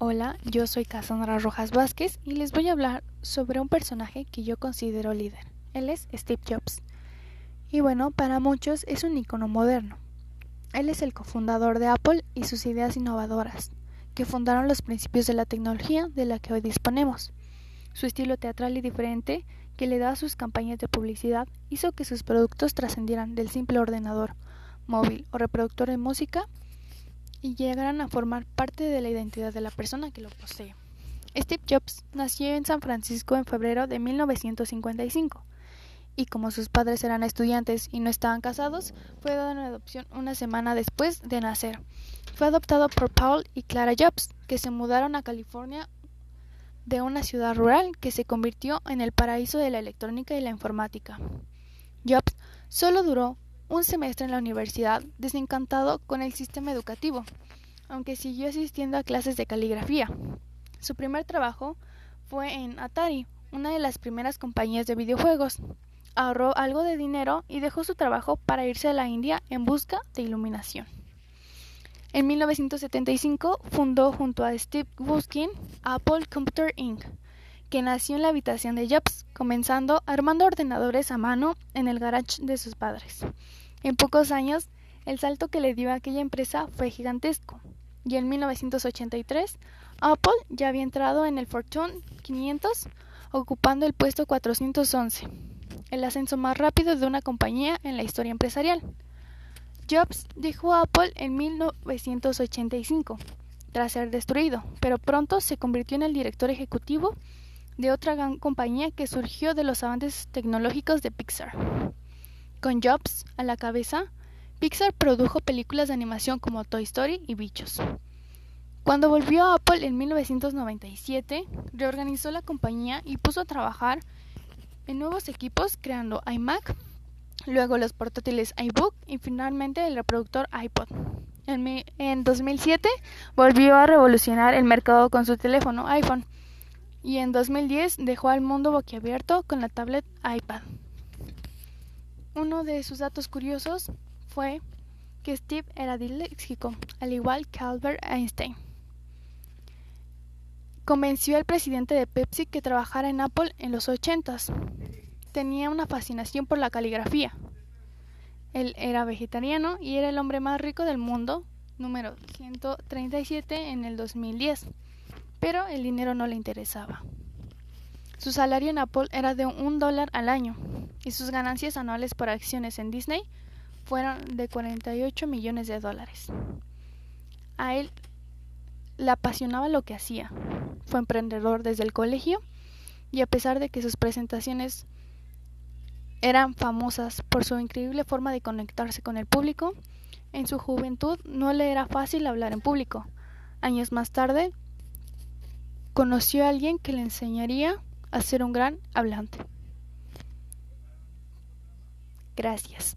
Hola, yo soy Cassandra Rojas Vázquez y les voy a hablar sobre un personaje que yo considero líder. Él es Steve Jobs. Y bueno, para muchos es un icono moderno. Él es el cofundador de Apple y sus ideas innovadoras, que fundaron los principios de la tecnología de la que hoy disponemos. Su estilo teatral y diferente, que le da a sus campañas de publicidad, hizo que sus productos trascendieran del simple ordenador, móvil o reproductor de música y llegaran a formar parte de la identidad de la persona que lo posee. Steve Jobs nació en San Francisco en febrero de 1955 y como sus padres eran estudiantes y no estaban casados, fue dado en adopción una semana después de nacer. Fue adoptado por Paul y Clara Jobs, que se mudaron a California de una ciudad rural que se convirtió en el paraíso de la electrónica y la informática. Jobs solo duró un semestre en la universidad desencantado con el sistema educativo, aunque siguió asistiendo a clases de caligrafía. Su primer trabajo fue en Atari, una de las primeras compañías de videojuegos. Ahorró algo de dinero y dejó su trabajo para irse a la India en busca de iluminación. En 1975 fundó junto a Steve Wozniak Apple Computer Inc., que nació en la habitación de Jobs, comenzando armando ordenadores a mano en el garage de sus padres. En pocos años, el salto que le dio a aquella empresa fue gigantesco, y en 1983 Apple ya había entrado en el Fortune 500, ocupando el puesto 411, el ascenso más rápido de una compañía en la historia empresarial. Jobs dejó Apple en 1985, tras ser destruido, pero pronto se convirtió en el director ejecutivo de otra gran compañía que surgió de los avances tecnológicos de Pixar. Con Jobs a la cabeza, Pixar produjo películas de animación como Toy Story y Bichos. Cuando volvió a Apple en 1997, reorganizó la compañía y puso a trabajar en nuevos equipos creando iMac, luego los portátiles iBook y finalmente el reproductor iPod. En, en 2007 volvió a revolucionar el mercado con su teléfono iPhone y en 2010 dejó al mundo boquiabierto con la tablet iPad. Uno de sus datos curiosos fue que Steve era disléxico, al igual que Albert Einstein. Convenció al presidente de Pepsi que trabajara en Apple en los ochentas. Tenía una fascinación por la caligrafía. Él era vegetariano y era el hombre más rico del mundo, número 137 en el 2010, pero el dinero no le interesaba. Su salario en Apple era de un dólar al año y sus ganancias anuales por acciones en Disney fueron de 48 millones de dólares. A él le apasionaba lo que hacía. Fue emprendedor desde el colegio y a pesar de que sus presentaciones eran famosas por su increíble forma de conectarse con el público, en su juventud no le era fácil hablar en público. Años más tarde, conoció a alguien que le enseñaría a ser un gran hablante. Gracias.